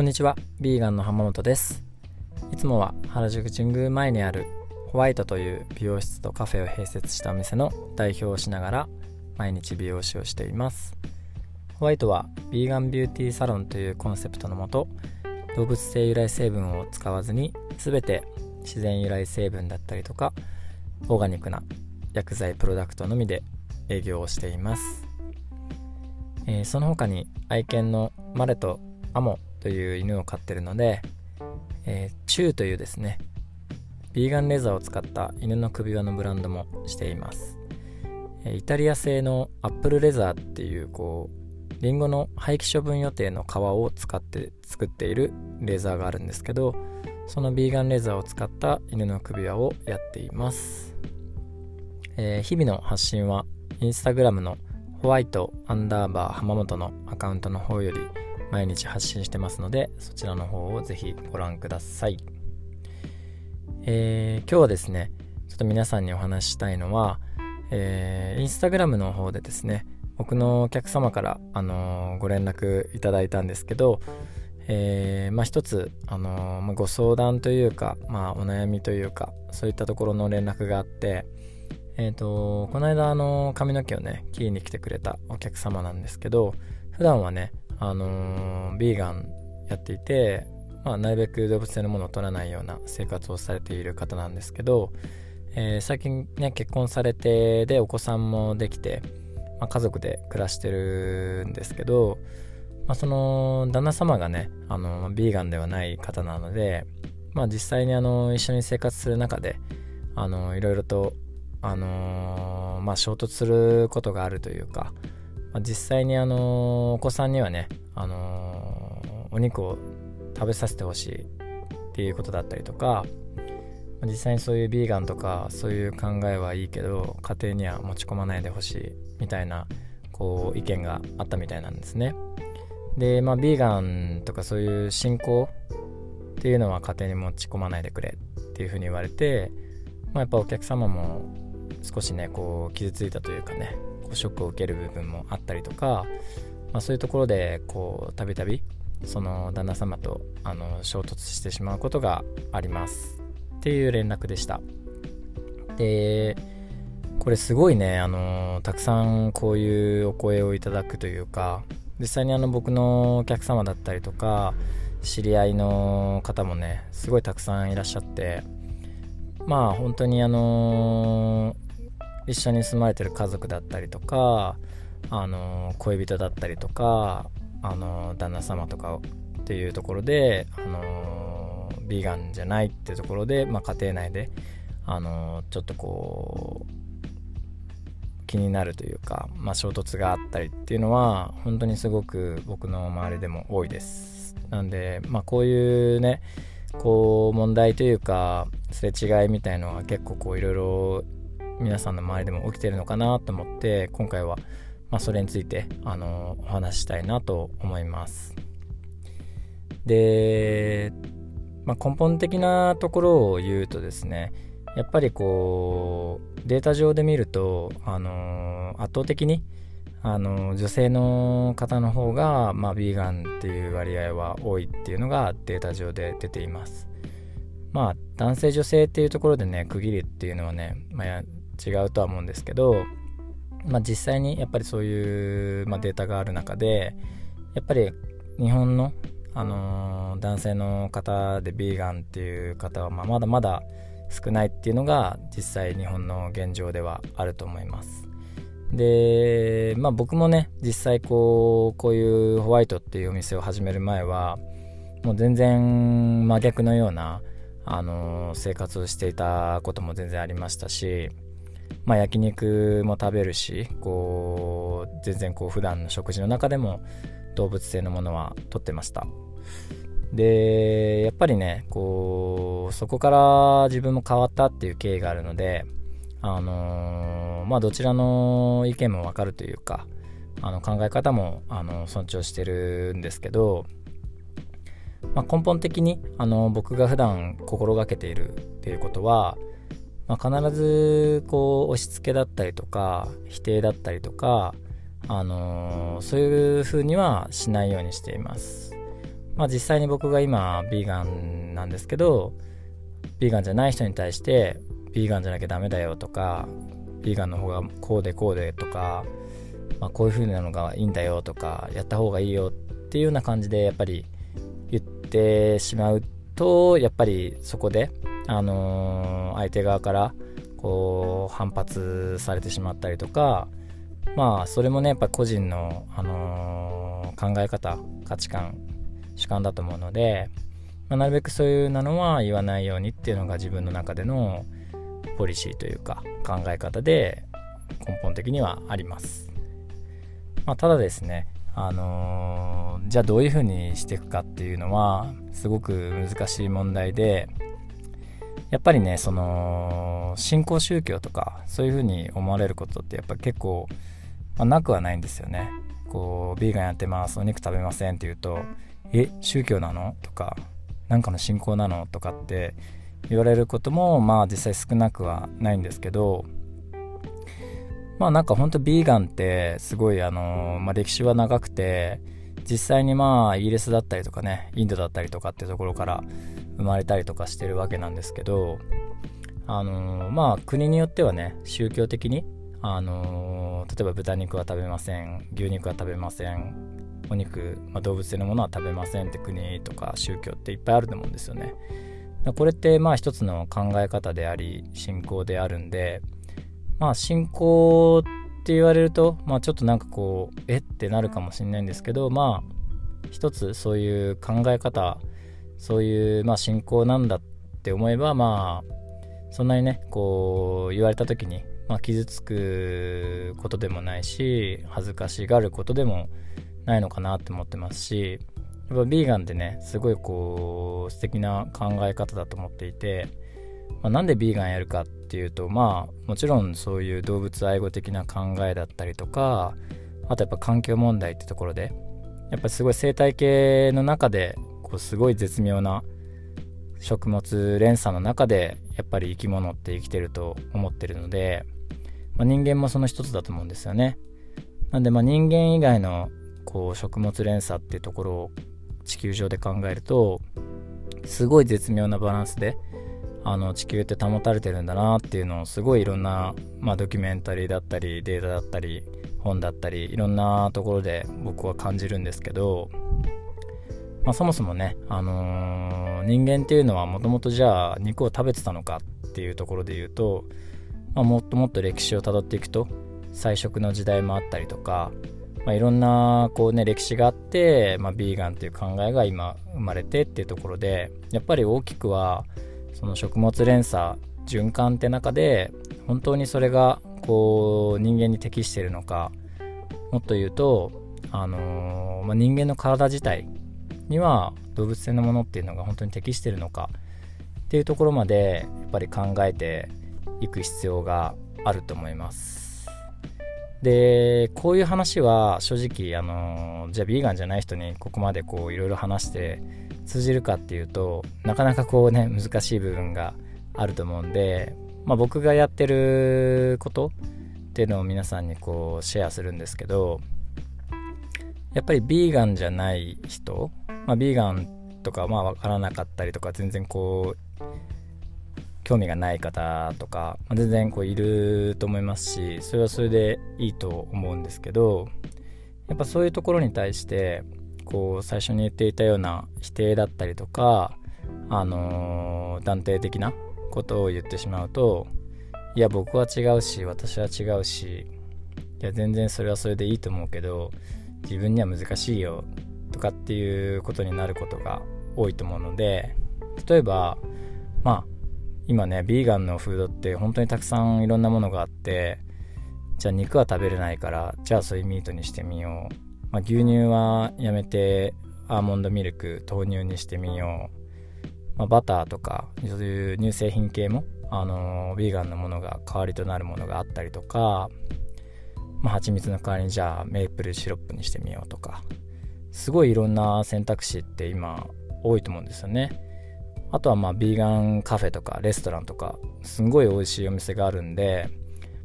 こんにちは、ビーガンの浜本です。いつもは原宿神宮前にあるホワイトという美容室とカフェを併設したお店の代表をしながら毎日美容師をしています。ホワイトはビーガンビューティーサロンというコンセプトのもと、動物性由来成分を使わずに全て自然由来成分だったりとか、オーガニックな薬剤プロダクトのみで営業をしています。えー、その他に愛犬のマレとアモという犬を飼ってるので、えー、チューというですねビーガンレザーを使った犬の首輪のブランドもしています、イタリア製のアップルレザーっていうこうリンゴの廃棄処分予定の皮を使って作っているレザーがあるんですけどそのビーガンレザーを使った犬の首輪をやっています、えー、日々の発信はインスタグラムのホワイトアンダーバー浜本のアカウントの方より毎日発信してますのでそちらの方をぜひご覧ください、えー、今日はですねちょっと皆さんにお話ししたいのは、えー、インスタグラムの方でですね僕のお客様から、あのー、ご連絡いただいたんですけど、えー、まあ、一つ、あの、まあ、ご相談というか、まあ、お悩みというかそういったところの連絡があってえっ、と、この間、あの、髪の毛をね、切りに来てくれたお客様なんですけど、普段はね、あのー、ビーガンやっていて、まあ、なるべく動物性のものを取らないような生活をされている方なんですけど、えー、最近ね、結婚されて、で、お子さんもできて、まあ、家族で暮らしてるんですけど、まあ、その、旦那様がね、あの、ビーガンではない方なので、まあ、実際にあの、一緒に生活する中で、あの、いろいろと、あのまあ、衝突することがあるというか、まあ、実際にあのお子さんにはね、あのお肉を食べさせてほしいっていうことだったりとか実際にそういうビーガンとかそういう考えはいいけど家庭には持ち込まないでほしいみたいなこう意見があったみたいなんですね。でまあビーガンとかそういう信仰っていうのは家庭に持ち込まないでくれっていうふうに言われて、まあ、やっぱお客様も少しねこう傷ついたというかねショックを受ける部分もあったりとか、まあ、そういうところでこうたびたびその旦那様とあの衝突してしまうことがあります。っていう連絡でした。でこれすごいねあのたくさんこういうお声をいただくというか実際にあの僕のお客様だったりとか知り合いの方もねすごいたくさんいらっしゃってまあ本当にあの一緒に住まれてる家族だったりとかあの恋人だったりとかあの旦那様とかっていうところであのビーガンじゃないっていところで、まあ、家庭内であのちょっとこう気になるというか、まあ、衝突があったりっていうのは本当にすごく僕の周りでも多いです。なんで、まあ、こういうねこう問題というかすれ違いみたいのは結構こういろいろ皆さんの周りでも起きてるのかなと思って今回は、まあ、それについてあのお話ししたいなと思います。で、まあ、根本的なところを言うとですねやっぱりこうデータ上で見るとあの圧倒的にあの女性の方の方が、まあ、ビーガンっていう割合は多いっていうのがデータ上で出ています。まあ男性女性っていうところでね区切りっていうのはね、まあ、違うとは思うんですけど、まあ、実際にやっぱりそういう、まあ、データがある中でやっぱり日本の、あのー、男性の方でビーガンっていう方は、まあ、まだまだ少ないっていうのが実際日本の現状ではあると思います。でまあ僕もね実際こうこういうホワイトっていうお店を始める前はもう全然真逆のようなあの、生活をしていたことも全然ありましたしまあ、焼肉も食べるしこう全然こう普段の食事の中でも動物性のものは取ってました。でやっぱりねこうそこから自分も変わったっていう経緯があるのであのー、まあどちらの意見もわかるというかあの考え方もあの尊重してるんですけど、まあ、根本的にあの僕が普段心がけているっていうことはまあ、必ずこう押し付けだったりとか否定だったりとか、あのー、そういう風にはしないようにしています。まあ実際に僕が今ビーガンなんですけどビーガンじゃない人に対してビーガンじゃなきゃダメだよとかビーガンの方がこうでこうでとか、まあ、こういう風なのがいいんだよとかやった方がいいよっていうような感じでやっぱり言ってしまうとやっぱりそこで、あのー、相手側からこう反発されてしまったりとかまあそれもねやっぱ個人の、あのー、考え方価値観主観だと思うので、まあ、なるべくそういうなのは言わないようにっていうのが自分の中でのポリシーというか考え方で根本的にはあります。まあ、ただですね、あのー、じゃあどういうふうにしていくかっていうのはすごく難しい問題でやっぱりねその新興宗教とかそういうふうに思われることってやっぱ結構、まあ、なくはないんですよね。こうビーガンやってますお肉食べませんって言うと「え宗教なの?」とか「なんかの信仰なの?」とかって言われることもまあ実際少なくはないんですけどまあなんかほんとビーガンってすごいあの、まあ、歴史は長くて実際にまあイギリスだったりとかねインドだったりとかってところから生まれたりとかしてるわけなんですけどあのまあ国によってはね宗教的にあの例えば豚肉は食べません牛肉は食べませんお肉、まあ、動物性のものは食べませんって国とか宗教っていっぱいあると思うんですよね。これってまあ一つの考え方であり信仰であるんでまあ信仰って言われるとまあちょっとなんかこうえってなるかもしれないんですけどまあ一つそういう考え方そういうまあ信仰なんだって思えばまあそんなにねこう言われた時に、まあ、傷つくことでもないし恥ずかしがることでもないのかなって思ってますしやっぱビーガンってねすごいこう素敵な考え方だと思っていて、まあ、なんでビーガンやるかっていうとまあもちろんそういう動物愛護的な考えだったりとかあとやっぱ環境問題ってところでやっぱすごい生態系の中でこうすごい絶妙な食物連鎖の中でやっぱり生き物って生きてると思ってるので、まあ、人間もその一つだと思うんですよね。なんでまあ人間以外のこう食物連鎖っていうところを地球上で考えるとすごい絶妙なバランスであの地球って保たれてるんだなっていうのをすごいいろんな、まあ、ドキュメンタリーだったりデータだったり本だったりいろんなところで僕は感じるんですけど、まあ、そもそもね、あのー、人間っていうのはもともとじゃあ肉を食べてたのかっていうところで言うと、まあ、もっともっと歴史をたどっていくと菜食の時代もあったりとかまあ、いろんなこう、ね、歴史があって、まあ、ビーガンという考えが今生まれてっていうところでやっぱり大きくはその食物連鎖循環って中で本当にそれがこう人間に適しているのかもっと言うと、あのー、まあ、人間の体自体には動物性のものっていうのが本当に適してるのかっていうところまでやっぱり考えていく必要があると思います。でこういう話は正直あのじゃあビーガンじゃない人にここまでこういろいろ話して通じるかっていうとなかなかこうね難しい部分があると思うんで、まあ、僕がやってることっていうのを皆さんにこうシェアするんですけどやっぱりビーガンじゃない人、まあ、ビーガンとかまあ分からなかったりとか全然こう興味がない方とか、まあ、全然こういると思いますしそれはそれでいいと思うんですけどやっぱそういうところに対してこう最初に言っていたような否定だったりとか、あのー、断定的なことを言ってしまうといや僕は違うし私は違うしいや全然それはそれでいいと思うけど自分には難しいよとかっていうことになることが多いと思うので例えばまあ今ねビーガンのフードって本当にたくさんいろんなものがあってじゃあ肉は食べれないからじゃあソイミートにしてみよう、まあ、牛乳はやめてアーモンドミルク豆乳にしてみよう、まあ、バターとかそういう乳製品系もあの、ビーガンのものが代わりとなるものがあったりとか、まあ、蜂蜜の代わりにじゃあメープルシロップにしてみようとか。すごいいろんな選択肢って今多いと思うんですよね。あとはまあビーガンカフェとかレストランとかすごい美味しいお店があるんで、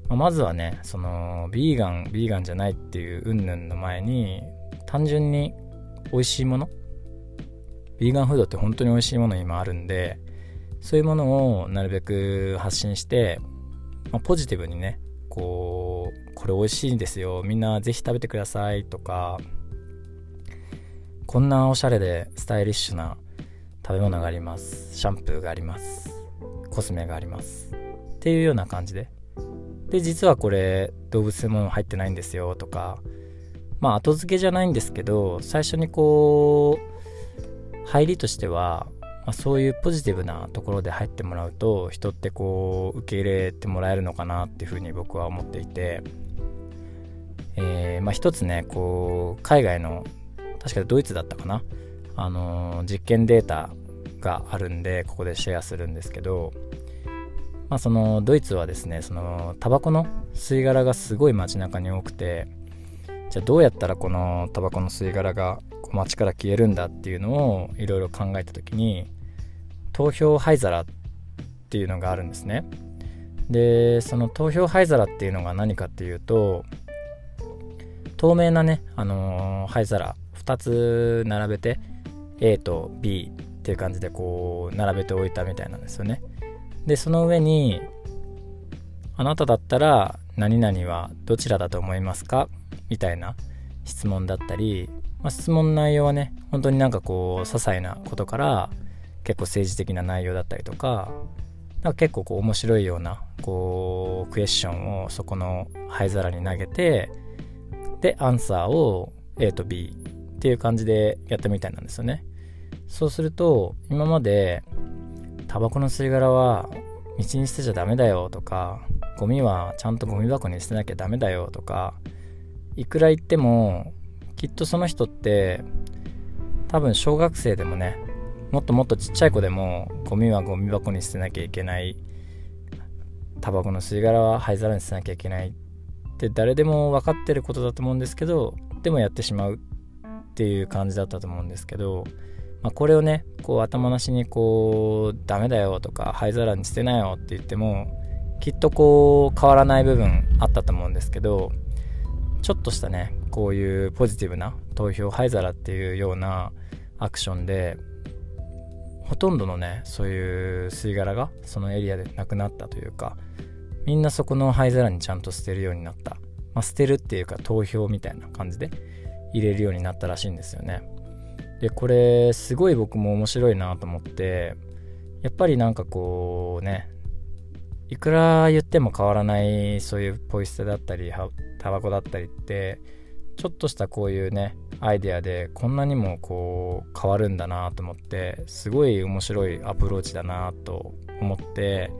まあ、まずはねそのビーガンビーガンじゃないっていう云々の前に単純に美味しいものビーガンフードって本当に美味しいもの今あるんでそういうものをなるべく発信して、まあ、ポジティブにねこうこれ美味しいんですよ。みんなぜひ食べてくださいとか。こんなおしゃれでスタイリッシュな食べ物があります。シャンプーがあります。コスメがあります。っていうような感じで。で実はこれ動物性も入ってないんですよとか。まあ後付けじゃないんですけど最初にこう入りとしては、まあ、そういうポジティブなところで入ってもらうと人ってこう受け入れてもらえるのかなっていうふうに僕は思っていて、えー、まあ一つねこう海外の確かドイツだったかなあのー、実験データがあるんでここでシェアするんですけどまあそのドイツはですねそのタバコの吸い殻がすごい街中に多くてじゃあどうやったらこのタバコの吸い殻が街から消えるんだっていうのをいろいろ考えた時に投票灰皿っていうのがあるんですね。でその投票灰皿っていうのが何かっていうと透明なね、あのー、灰皿2つ並べて A と B っていう感じでこう並べておいたみたいなんですよね。でその上にあなただったら何々はどちらだと思いますか？みたいな質問だったり、まあ、質問内容はね本当になんかこう些細なことから結構政治的な内容だったりとかなんか結構こう面白いようなこうクエスチョンをそこの灰皿に投げてでアンサーを A と B っていう感じでやったみたいなんですよね。そうすると今までタバコの吸い殻は道に捨てちゃダメだよとかゴミはちゃんとゴミ箱に捨てなきゃダメだよとかいくら言ってもきっとその人って多分小学生でもねもっともっとちっちゃい子でもゴミはゴミ箱に捨てなきゃいけないタバコの吸い殻は灰皿に捨てなきゃいけないって誰でも分かってることだと思うんですけどでもやってしまうっていう感じだったと思うんですけど、まあ、これをねこう頭なしにこうダメだよとか灰皿に捨てなよって言ってもきっとこう変わらない部分あったと思うんですけどちょっとしたねこういうポジティブな投票灰皿っていうようなアクションでほとんどのねそういう吸い殻がそのエリアでなくなったというかみんなそこの灰皿にちゃんと捨てるようになった、まあ、捨てるっていうか投票みたいな感じで入れるようになったらしいんですよね。でこれすごい僕も面白いなと思ってやっぱりなんかこうねいくら言っても変わらないそういうポイ捨てだったりタバコだったりってちょっとしたこういうねアイデアでこんなにもこう変わるんだなと思ってすごい面白いアプローチだなと思って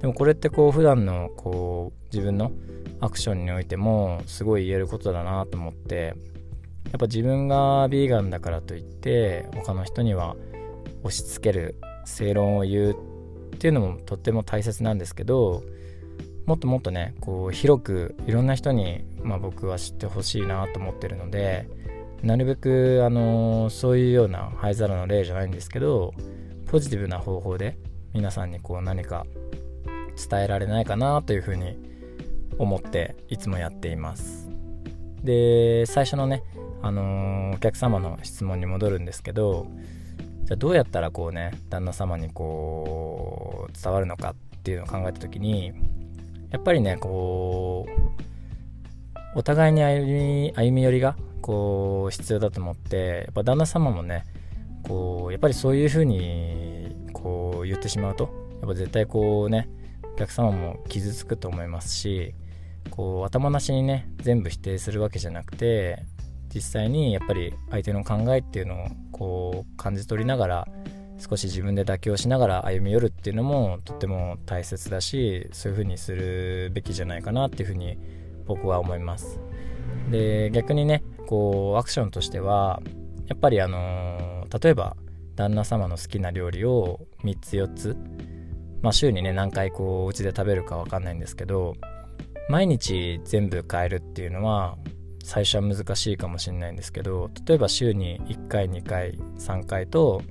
でもこれってこう普段のこう自分のアクションにおいてもすごい言えることだなと思ってやっぱ自分がビーガンだからといって他の人には押し付ける正論を言うっていうのもとっても大切なんですけどもっともっとねこう広くいろんな人に、まあ、僕は知ってほしいなと思ってるのでなるべく、あのそういうような灰皿の例じゃないんですけどポジティブな方法で皆さんにこう何か伝えられないかなというふうに思っていつもやっています。で最初のね、あのお客様の質問に戻るんですけどじゃあどうやったらこうね旦那様にこう伝わるのかっていうのを考えた時にやっぱりねこうお互いに歩み歩み寄りがこう必要だと思ってやっぱ旦那様もねこうやっぱりそういう風にこう言ってしまうとやっぱ絶対こうねお客様も傷つくと思いますしこう頭なしにね全部否定するわけじゃなくて実際にやっぱり相手の考えっていうのをこう感じ取りながら少し自分で妥協しながら歩み寄るっていうのもとっても大切だしそういう風にするべきじゃないかなっていう風に僕は思います。で逆にねこうアクションとしてはやっぱりあの、例えば旦那様の好きな料理を3つ4つまあ週にね何回こううちで食べるか分かんないんですけど毎日全部変えるっていうのは最初は難しいかもしれないんですけど例えば週に1回2回3回と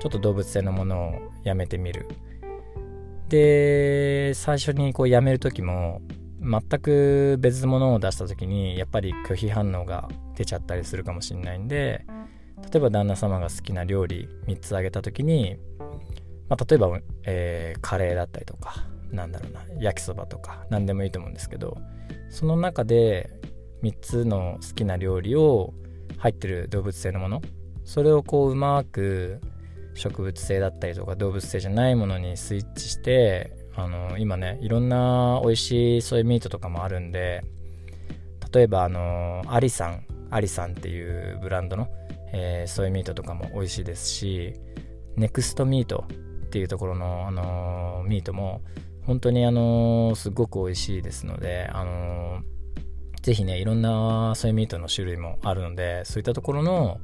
ちょっと動物性のものをやめてみる。で最初にこうやめる時も全く別のものを出した時にやっぱり拒否反応が出ちゃったりするかもしれないんで例えば旦那様が好きな料理3つあげた時に、まあ、例えば、えー、カレーだったりとかなんだろうな焼きそばとか何でもいいと思うんですけどその中で3つの好きな料理を入ってる動物性のものそれをこううまく植物性だったりとか動物性じゃないものにスイッチしてあの今ねいろんな美味しいソイミートとかもあるんで例えばあのアリさんアリさんっていうブランドの、えー、ソイミートとかも美味しいですしネクストミートっていうところの、あのミートも本当にあのすごく美味しいですので、あのぜひねいろんなソイミートの種類もあるのでそういったところの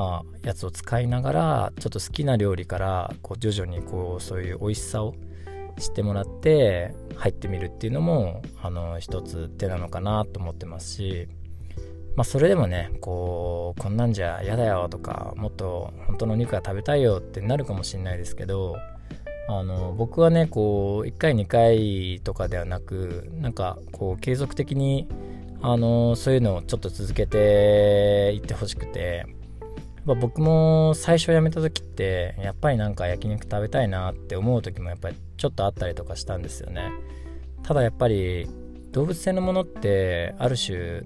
まあ、やつを使いながらちょっと好きな料理からこう徐々にこうそういう美味しさを知ってもらって入ってみるっていうのもあの一つ手なのかなと思ってますし、まあ、それでもねこうこんなんじゃ嫌だよとかもっと本当のお肉が食べたいよってなるかもしれないですけどあの僕はねこう1回2回とかではなくなんかこう継続的にあのそういうのをちょっと続けていってほしくてぱ僕も最初辞めた時ってやっぱりなんか焼肉食べたいなって思う時もやっぱりちょっとあったりとかしたんですよね。ただやっぱり動物性のものってある種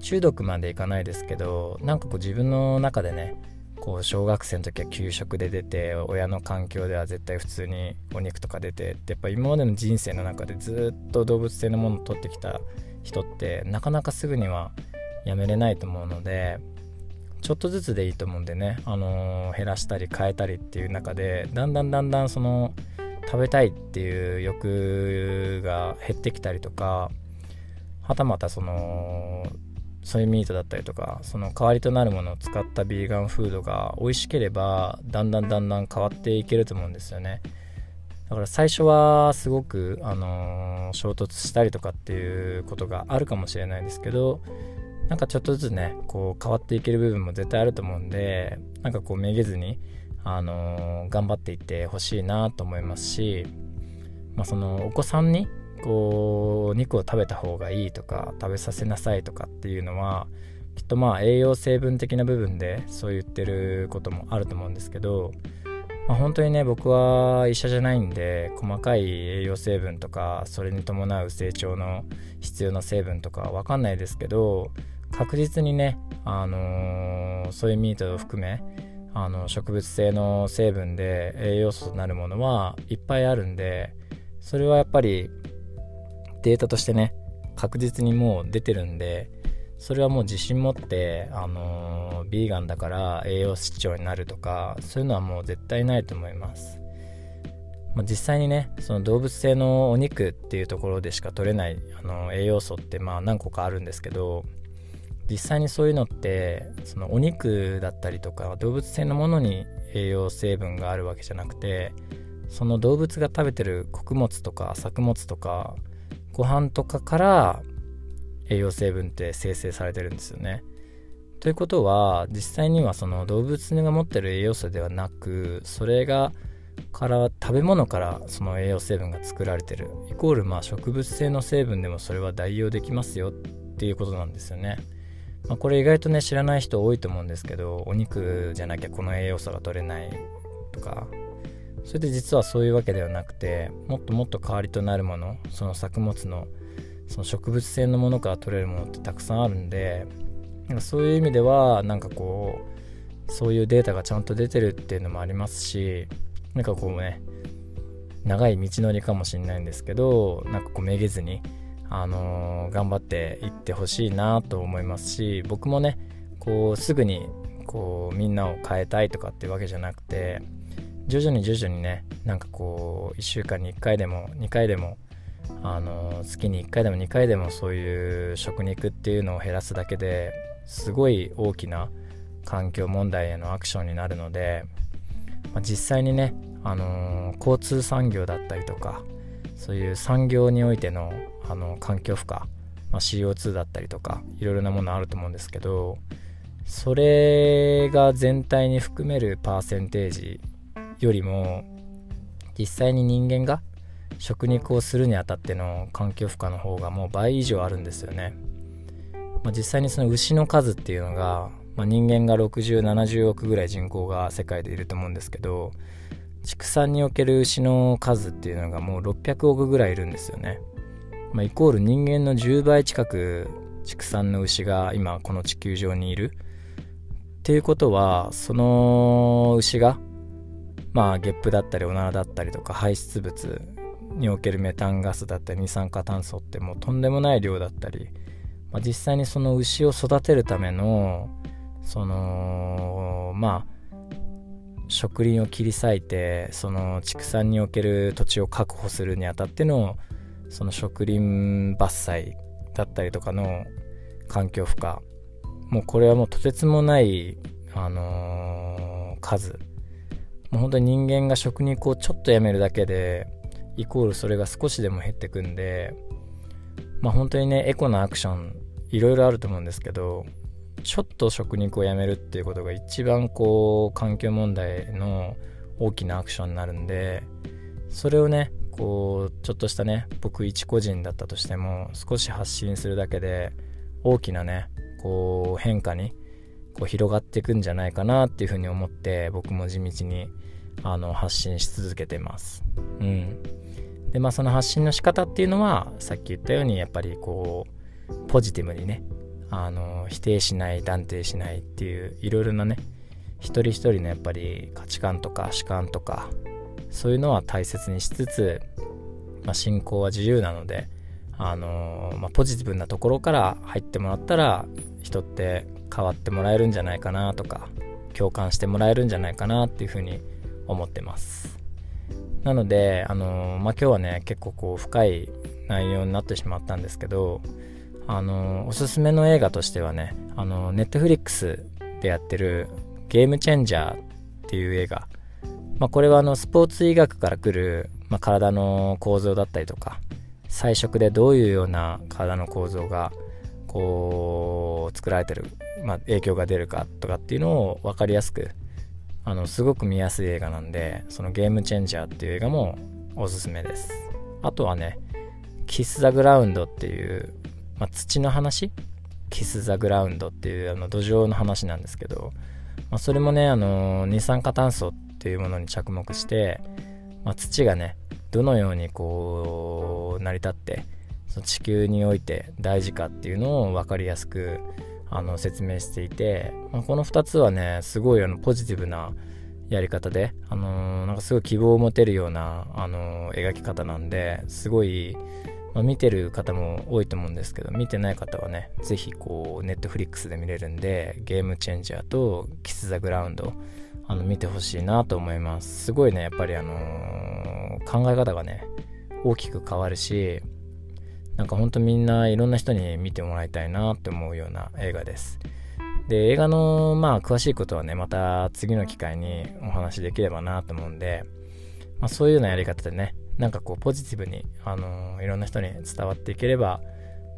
中毒までいかないですけどなんかこう自分の中でねこう小学生の時は給食で出て親の環境では絶対普通にお肉とか出てってやっぱ今までの人生の中でずっと動物性のものを取ってきた人ってなかなかすぐにはやめれないと思うのでちょっとずつでいいと思うんでね、あのー、減らしたり変えたりっていう中でだんだんだんだんその食べたいっていう欲が減ってきたりとかはたまたそのソイミートだったりとかその代わりとなるものを使ったビーガンフードが美味しければだんだんだんだん変わっていけると思うんですよね。だから最初はすごく、あのー、衝突したりとかっていうことがあるかもしれないですけどなんかちょっとずつねこう変わっていける部分も絶対あると思うんでなんかこうめげずに、あのー、頑張っていってほしいなと思いますし、まあ、そのお子さんにこう肉を食べた方がいいとか食べさせなさいとかっていうのはきっとまあ栄養成分的な部分でそう言ってることもあると思うんですけど、まあ、本当にね僕は医者じゃないんで細かい栄養成分とかそれに伴う成長の必要な成分とかわかんないですけど確実にね、あのー、ソイミートを含めあの植物性の成分で栄養素となるものはいっぱいあるんでそれはやっぱりデータとしてね確実にもう出てるんでそれはもう自信持って、あのー、ビーガンだから栄養失調になるとかそういうのはもう絶対ないと思います、まあ、実際にねその動物性のお肉っていうところでしか取れない、あのー、栄養素ってまあ何個かあるんですけど実際にそういうのってそのお肉だったりとか動物性のものに栄養成分があるわけじゃなくてその動物が食べてる穀物とか作物とかご飯とかから栄養成分って生成されてるんですよね。ということは実際にはその動物が持ってる栄養素ではなくそれがから食べ物からその栄養成分が作られてるイコールまあ植物性の成分でもそれは代用できますよっていうことなんですよね。まあ、これ意外とね知らない人多いと思うんですけどお肉じゃなきゃこの栄養素が取れないとか。それで実はそういうわけではなくてもっともっと代わりとなるものその作物のその植物性のものから取れるものってたくさんあるんでなんかそういう意味ではなんかこうそういうデータがちゃんと出てるっていうのもありますしなんかこうね長い道のりかもしれないんですけどなんかこうめげずにあの、頑張っていってほしいなと思いますし僕もねこうすぐにこうみんなを変えたいとかってわけじゃなくて徐々に徐々にねなんかこう1週間に1回でも2回でもあの、月に1回でも2回でもそういう食肉っていうのを減らすだけですごい大きな環境問題へのアクションになるので、まあ、実際にね、あのー、交通産業だったりとかそういう産業においてのあの環境負荷、まあ、CO2 だったりとかいろいろなものあると思うんですけどそれが全体に含めるパーセンテージよりも実際に人間が食肉をするにあたっての環境負荷の方がもう倍以上あるんですよね、まあ、実際にその牛の数っていうのがまあ、人間が6070億ぐらい人口が世界でいると思うんですけど畜産における牛の数っていうのがもう600億ぐらいいるんですよね、まあ、イコール人間の10倍近く畜産の牛が今この地球上にいる。っていうことはその牛がまあゲップだったりおならだったりとか排出物におけるメタンガスだったり二酸化炭素ってもうとんでもない量だったり、まあ、実際にその牛を育てるためのそのまあ植林を切り裂いてその畜産における土地を確保するにあたってのその植林伐採だったりとかの環境負荷もうこれはもうとてつもないあのー、数。もう本当に人間が食肉をちょっとやめるだけでイコールそれが少しでも減ってくんでまあ本当にねエコなアクションいろいろあると思うんですけどちょっと食肉をやめるっていうことが一番こう環境問題の大きなアクションになるんでそれをねこうちょっとしたね僕一個人だったとしても少し発信するだけで大きなねこう変化にこう広がっていくんじゃないかなっていうふうに思って僕も地道にあの発信し続けてます。うん、でまあその発信の仕方っていうのはさっき言ったようにやっぱりこうポジティブにねあの否定しない断定しないっていういろいろなね一人一人のやっぱり価値観とか主観とかそういうのは大切にしつつ、まあ、信仰は自由なのであのまあ、ポジティブなところから入ってもらったら人って変わってもらえるんじゃないかなとか共感してもらえるんじゃないかなっていうふうに思ってます。なのであのまあ、今日はね結構こう深い内容になってしまったんですけどあのおすすめの映画としてはねあのネットフリックスでやってるゲームチェンジャーっていう映画、まあ、これはあのスポーツ医学から来る、まあ、体の構造だったりとか彩色でどういうような体の構造がこう作られてる、まあ、影響が出るかとかっていうのを分かりやすくあのすごく見やすい映画なんでそのゲームチェンジャーっていう映画もおすすめです。あとはねキス・ザ・グラウンドっていう、まあ、土の話？キス・ザ・グラウンドっていうあの土壌の話なんですけど、まあ、それもねあの二酸化炭素っていうものに着目して、まあ、土がねどのようにこう成り立ってその地球において大事かっていうのを分かりやすくあの説明していて、まあ、この2つはねすごいあのポジティブなやり方で、あのー、なんかすごい希望を持てるような、あのー、描き方なんですごい、まあ、見てる方も多いと思うんですけど見てない方はね是非こうネットフリックスで見れるんでゲームチェンジャーとキス・ザ・グラウンドあの見てほしいなと思います。すごいねやっぱりあのー、考え方がね大きく変わるしなんかほんとみんないろんな人に見てもらいたいなって思うような映画です。で映画のまあ詳しいことはねまた次の機会にお話しできればなと思うんで、まあ、そういうようなやり方でねなんかこうポジティブに、あのー、いろんな人に伝わっていければ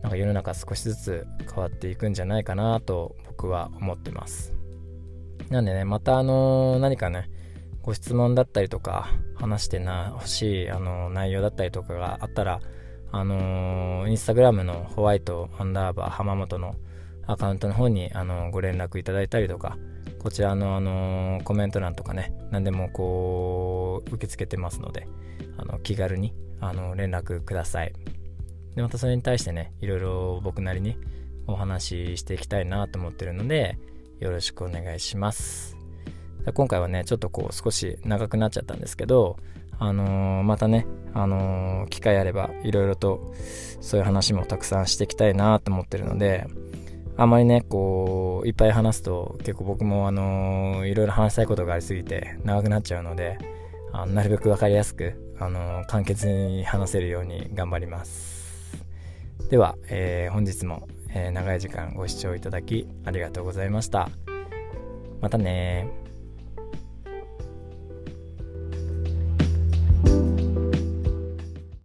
なんか世の中少しずつ変わっていくんじゃないかなと僕は思ってます。なんでね、またあの何かね、ご質問だったりとか、話してな、欲しい、あの内容だったりとかがあったら、あのインスタグラムのホワイトアンダーバー浜本のアカウントの方に、あのご連絡いただいたりとか、こちらの、あのコメント欄とかね、何でもこう、受け付けてますので、あの気軽に、あの連絡ください。で、またそれに対してね、いろいろ僕なりにお話ししていきたいなと思ってるので、よろしくお願いします。今回はね、ちょっとこう少し長くなっちゃったんですけど、あのー、またね、あのー、機会あればいろいろとそういう話もたくさんしていきたいなと思ってるので、あまりね、こう、いっぱい話すと結構僕もあのー、いろいろ話したいことがありすぎて長くなっちゃうので、あなるべく分かりやすく、あの簡潔に話せるように頑張ります。では、え本日もえー、長い時間ご視聴いただきありがとうございました。またね